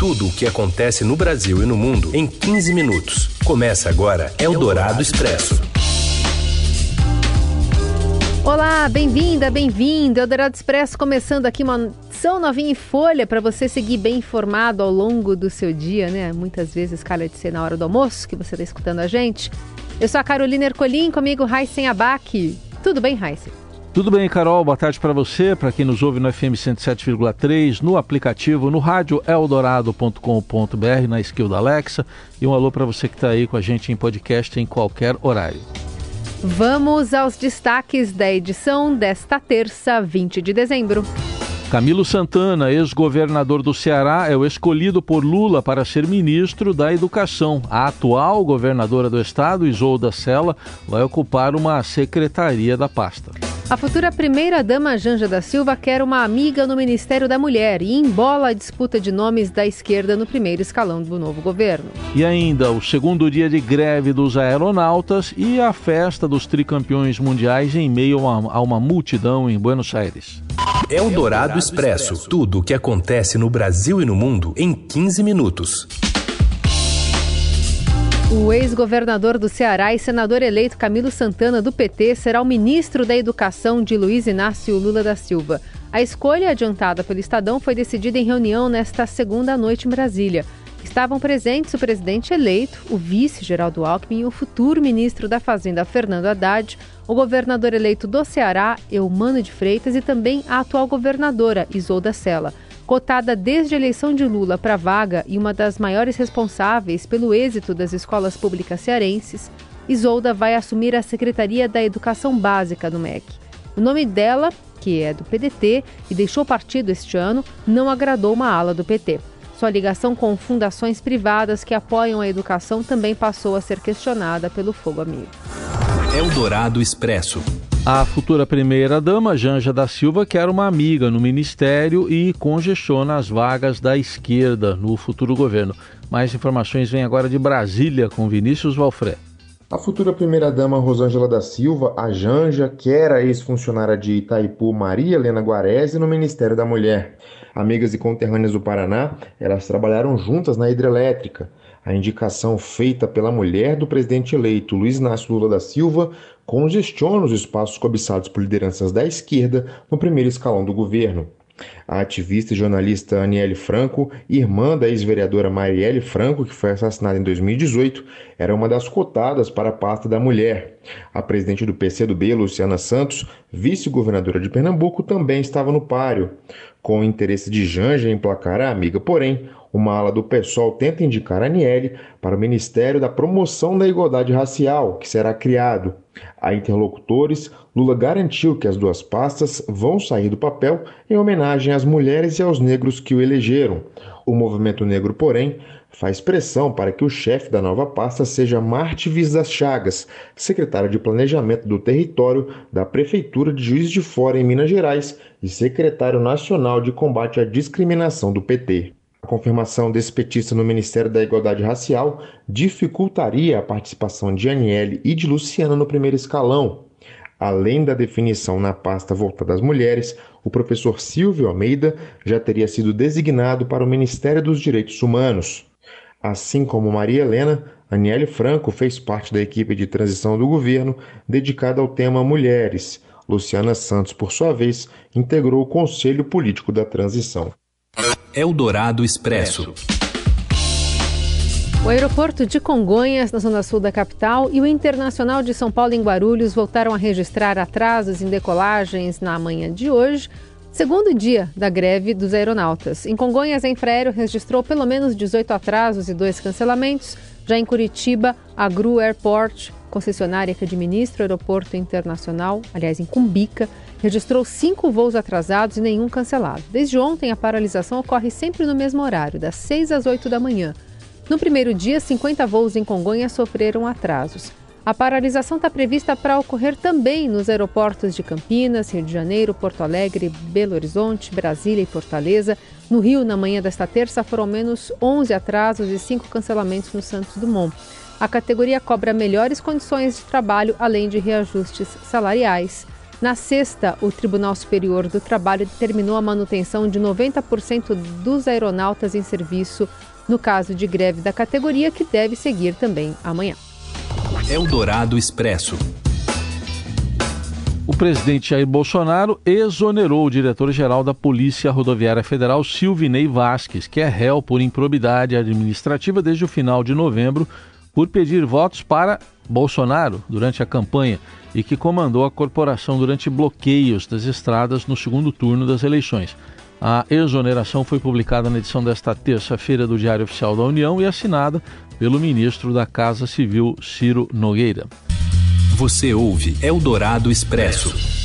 Tudo o que acontece no Brasil e no mundo em 15 minutos. Começa agora Eldorado Expresso. Olá, bem-vinda, bem-vindo. Eldorado Expresso começando aqui uma edição novinha em folha para você seguir bem informado ao longo do seu dia, né? Muitas vezes calha de ser na hora do almoço que você está escutando a gente. Eu sou a Carolina Ercolim, comigo Raíssen Abac. Tudo bem, Raíssen? Tudo bem, Carol? Boa tarde para você, para quem nos ouve no FM 107,3, no aplicativo, no rádio eldorado.com.br, na skill da Alexa. E um alô para você que está aí com a gente em podcast em qualquer horário. Vamos aos destaques da edição desta terça, 20 de dezembro. Camilo Santana, ex-governador do Ceará, é o escolhido por Lula para ser ministro da Educação. A atual governadora do estado, Isolda Sela, vai ocupar uma secretaria da pasta. A futura primeira-dama Janja da Silva quer uma amiga no Ministério da Mulher e embola a disputa de nomes da esquerda no primeiro escalão do novo governo. E ainda o segundo dia de greve dos aeronautas e a festa dos tricampeões mundiais em meio a uma, a uma multidão em Buenos Aires. É o Dourado Expresso. Tudo o que acontece no Brasil e no mundo em 15 minutos. O ex-governador do Ceará e senador eleito Camilo Santana, do PT, será o ministro da Educação de Luiz Inácio Lula da Silva. A escolha adiantada pelo Estadão foi decidida em reunião nesta segunda noite em Brasília. Estavam presentes o presidente eleito, o vice Geraldo Alckmin e o futuro ministro da Fazenda Fernando Haddad, o governador eleito do Ceará, Eumano de Freitas, e também a atual governadora, Isolda Sela cotada desde a eleição de Lula para vaga e uma das maiores responsáveis pelo êxito das escolas públicas cearenses, Isolda vai assumir a Secretaria da Educação Básica do MEC. O nome dela, que é do PDT e deixou o partido este ano, não agradou uma ala do PT. Sua ligação com fundações privadas que apoiam a educação também passou a ser questionada pelo Fogo Amigo. Eldorado Expresso. A futura primeira-dama, Janja da Silva, quer uma amiga no ministério e congestiona as vagas da esquerda no futuro governo. Mais informações vêm agora de Brasília com Vinícius Valfré. A futura primeira-dama Rosângela da Silva, a Janja, quer a ex-funcionária de Itaipu Maria Helena Guarese no Ministério da Mulher. Amigas e conterrâneas do Paraná, elas trabalharam juntas na hidrelétrica. A indicação feita pela mulher do presidente eleito Luiz Inácio Lula da Silva congestiona os espaços cobiçados por lideranças da esquerda no primeiro escalão do governo. A ativista e jornalista Aniele Franco, irmã da ex-vereadora Marielle Franco, que foi assassinada em 2018, era uma das cotadas para a pasta da mulher. A presidente do PCdoB, Luciana Santos, vice-governadora de Pernambuco, também estava no páreo. Com o interesse de Janja em placar a amiga, porém, uma ala do PSOL tenta indicar Aniele para o Ministério da Promoção da Igualdade Racial, que será criado. A interlocutores, Lula garantiu que as duas pastas vão sair do papel em homenagem às mulheres e aos negros que o elegeram. O movimento negro, porém, faz pressão para que o chefe da nova pasta seja Martivis das Chagas, secretário de Planejamento do Território da Prefeitura de Juiz de Fora, em Minas Gerais, e secretário nacional de combate à discriminação do PT. A confirmação desse petista no Ministério da Igualdade Racial dificultaria a participação de Aniele e de Luciana no primeiro escalão. Além da definição na pasta voltada às mulheres, o professor Silvio Almeida já teria sido designado para o Ministério dos Direitos Humanos. Assim como Maria Helena, Aniele Franco fez parte da equipe de transição do governo dedicada ao tema Mulheres. Luciana Santos, por sua vez, integrou o Conselho Político da Transição. Eldorado Expresso. O aeroporto de Congonhas, na zona sul da capital, e o Internacional de São Paulo, em Guarulhos, voltaram a registrar atrasos em decolagens na manhã de hoje, segundo dia da greve dos aeronautas. Em Congonhas, a Infraero registrou pelo menos 18 atrasos e dois cancelamentos. Já em Curitiba, a Gru Airport, concessionária que administra o aeroporto internacional, aliás, em Cumbica, registrou cinco voos atrasados e nenhum cancelado. Desde ontem, a paralisação ocorre sempre no mesmo horário, das 6 às 8 da manhã. No primeiro dia, 50 voos em Congonhas sofreram atrasos. A paralisação está prevista para ocorrer também nos aeroportos de Campinas, Rio de Janeiro, Porto Alegre, Belo Horizonte, Brasília e Fortaleza. No Rio, na manhã desta terça, foram menos 11 atrasos e 5 cancelamentos no Santos Dumont. A categoria cobra melhores condições de trabalho, além de reajustes salariais. Na sexta, o Tribunal Superior do Trabalho determinou a manutenção de 90% dos aeronautas em serviço no caso de greve da categoria, que deve seguir também amanhã. Eldorado Expresso. O presidente Jair Bolsonaro exonerou o diretor-geral da Polícia Rodoviária Federal, Silvinei Vasques, que é réu por improbidade administrativa desde o final de novembro, por pedir votos para Bolsonaro durante a campanha e que comandou a corporação durante bloqueios das estradas no segundo turno das eleições. A exoneração foi publicada na edição desta terça-feira do Diário Oficial da União e assinada pelo ministro da Casa Civil, Ciro Nogueira. Você ouve Eldorado Expresso.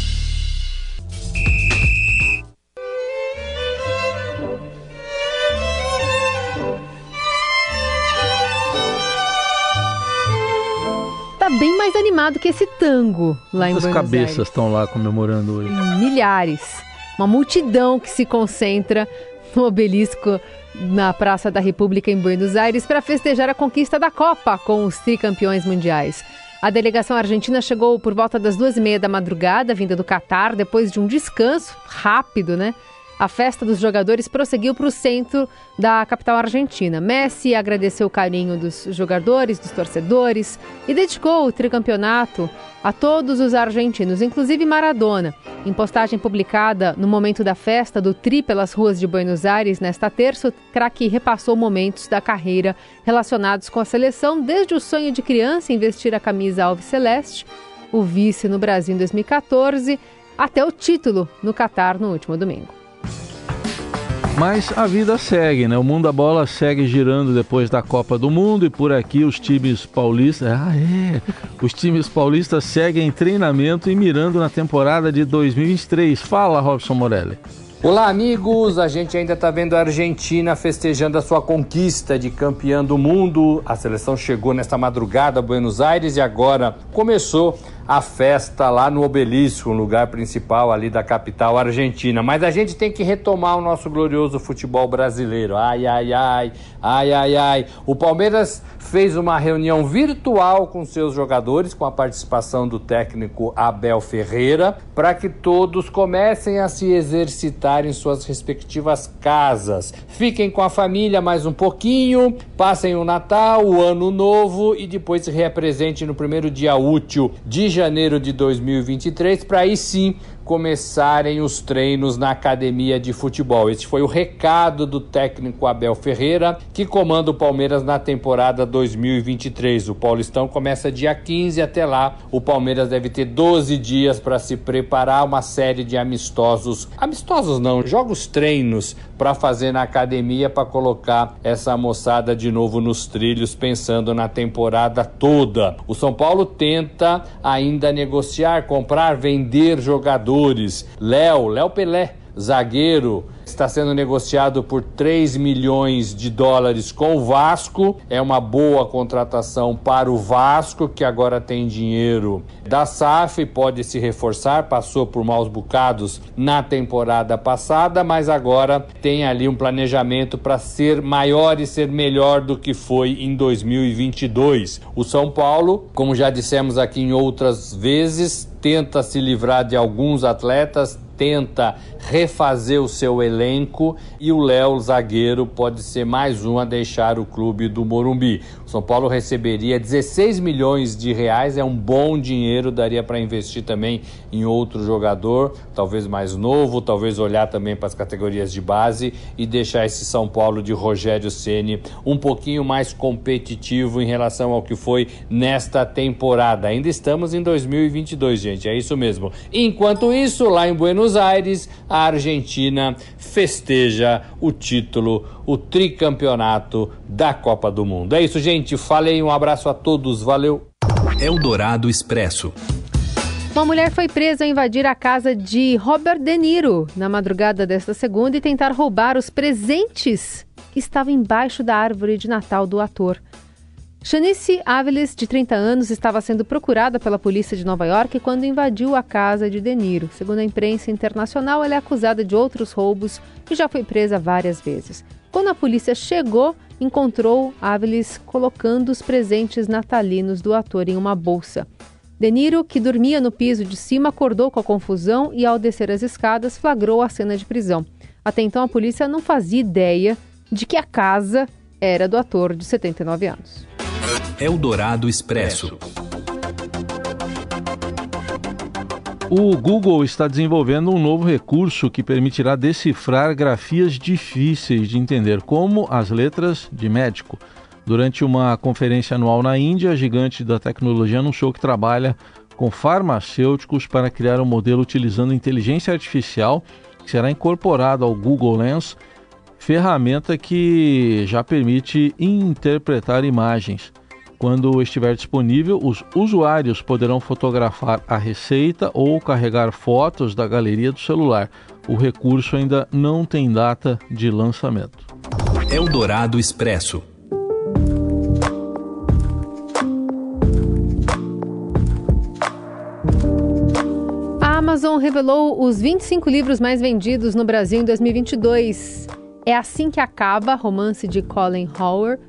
Bem mais animado que esse tango lá em Quantas Buenos cabeças Aires. estão lá comemorando hoje? Milhares. Uma multidão que se concentra no obelisco na Praça da República em Buenos Aires para festejar a conquista da Copa com os tricampeões mundiais. A delegação argentina chegou por volta das duas e meia da madrugada, vinda do Catar, depois de um descanso rápido, né? A festa dos jogadores prosseguiu para o centro da capital argentina. Messi agradeceu o carinho dos jogadores, dos torcedores e dedicou o tricampeonato a todos os argentinos, inclusive Maradona. Em postagem publicada no momento da festa do Tri pelas ruas de Buenos Aires nesta terça, o craque repassou momentos da carreira relacionados com a seleção, desde o sonho de criança em vestir a camisa alviceleste, o vice no Brasil em 2014, até o título no Catar no último domingo. Mas a vida segue, né? O mundo da bola segue girando depois da Copa do Mundo e por aqui os times paulistas. Ah, é! Os times paulistas seguem em treinamento e mirando na temporada de 2023. Fala, Robson Morelli. Olá, amigos! A gente ainda está vendo a Argentina festejando a sua conquista de campeã do mundo. A seleção chegou nesta madrugada a Buenos Aires e agora começou a festa lá no Obelisco, um lugar principal ali da capital argentina. Mas a gente tem que retomar o nosso glorioso futebol brasileiro. Ai, ai, ai, ai, ai, ai. O Palmeiras fez uma reunião virtual com seus jogadores, com a participação do técnico Abel Ferreira, para que todos comecem a se exercitar em suas respectivas casas. Fiquem com a família mais um pouquinho, passem o Natal, o Ano Novo e depois se reapresentem no primeiro dia útil de janeiro de 2023, para aí sim começarem os treinos na academia de futebol. Esse foi o recado do técnico Abel Ferreira, que comanda o Palmeiras na temporada 2023. O Paulistão começa dia 15 até lá. O Palmeiras deve ter 12 dias para se preparar uma série de amistosos, amistosos não, jogos treinos para fazer na academia para colocar essa moçada de novo nos trilhos pensando na temporada toda. O São Paulo tenta ainda negociar, comprar, vender jogadores. Léo, Léo Pelé, zagueiro, está sendo negociado por 3 milhões de dólares com o Vasco. É uma boa contratação para o Vasco, que agora tem dinheiro da SAF, pode se reforçar, passou por maus bocados na temporada passada, mas agora tem ali um planejamento para ser maior e ser melhor do que foi em 2022. O São Paulo, como já dissemos aqui em outras vezes, tenta se livrar de alguns atletas, tenta refazer o seu elenco e o Léo zagueiro pode ser mais um a deixar o clube do Morumbi. O São Paulo receberia 16 milhões de reais, é um bom dinheiro, daria para investir também em outro jogador, talvez mais novo, talvez olhar também para as categorias de base e deixar esse São Paulo de Rogério Ceni um pouquinho mais competitivo em relação ao que foi nesta temporada. Ainda estamos em 2022, gente, é isso mesmo. Enquanto isso, lá em Buenos Aires, a Argentina festeja o título, o tricampeonato da Copa do Mundo. É isso, gente. Falei, um abraço a todos, valeu. Eldorado Expresso. Uma mulher foi presa ao invadir a casa de Robert De Niro na madrugada desta segunda e tentar roubar os presentes que estavam embaixo da árvore de Natal do ator. Shanice Áviles, de 30 anos, estava sendo procurada pela polícia de Nova York quando invadiu a casa de De Niro. Segundo a imprensa internacional, ela é acusada de outros roubos e já foi presa várias vezes. Quando a polícia chegou, encontrou Áviles colocando os presentes natalinos do ator em uma bolsa. De Niro, que dormia no piso de cima, acordou com a confusão e, ao descer as escadas, flagrou a cena de prisão. Até então, a polícia não fazia ideia de que a casa era do ator de 79 anos. Eldorado Expresso. O Google está desenvolvendo um novo recurso que permitirá decifrar grafias difíceis de entender, como as letras de médico. Durante uma conferência anual na Índia, a gigante da tecnologia anunciou que trabalha com farmacêuticos para criar um modelo utilizando inteligência artificial que será incorporado ao Google Lens, ferramenta que já permite interpretar imagens. Quando estiver disponível, os usuários poderão fotografar a receita ou carregar fotos da galeria do celular. O recurso ainda não tem data de lançamento. Eldorado Expresso. A Amazon revelou os 25 livros mais vendidos no Brasil em 2022. É assim que acaba, romance de Colin Hoover,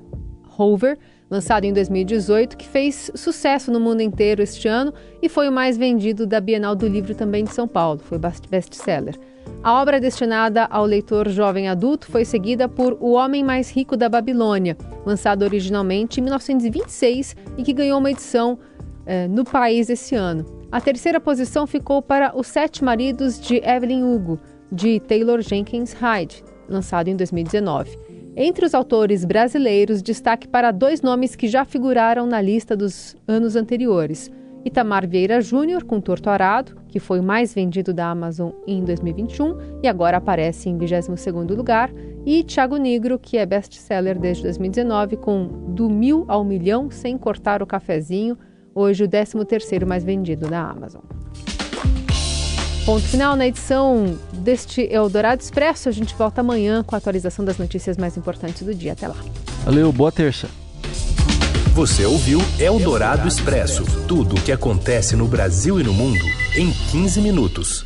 Hoover lançado em 2018, que fez sucesso no mundo inteiro este ano e foi o mais vendido da Bienal do Livro também de São Paulo, foi best-seller. A obra destinada ao leitor jovem adulto foi seguida por O Homem Mais Rico da Babilônia, lançado originalmente em 1926 e que ganhou uma edição eh, no país esse ano. A terceira posição ficou para Os Sete Maridos de Evelyn Hugo, de Taylor Jenkins Hyde, lançado em 2019. Entre os autores brasileiros, destaque para dois nomes que já figuraram na lista dos anos anteriores. Itamar Vieira Júnior, com Torto Arado, que foi o mais vendido da Amazon em 2021 e agora aparece em 22º lugar, e Thiago Negro, que é best-seller desde 2019, com Do Mil ao Milhão Sem Cortar o Cafezinho, hoje o 13º mais vendido da Amazon. Ponto final na edição deste Eldorado Expresso. A gente volta amanhã com a atualização das notícias mais importantes do dia. Até lá. Valeu, boa terça. Você ouviu Eldorado Expresso tudo o que acontece no Brasil e no mundo em 15 minutos.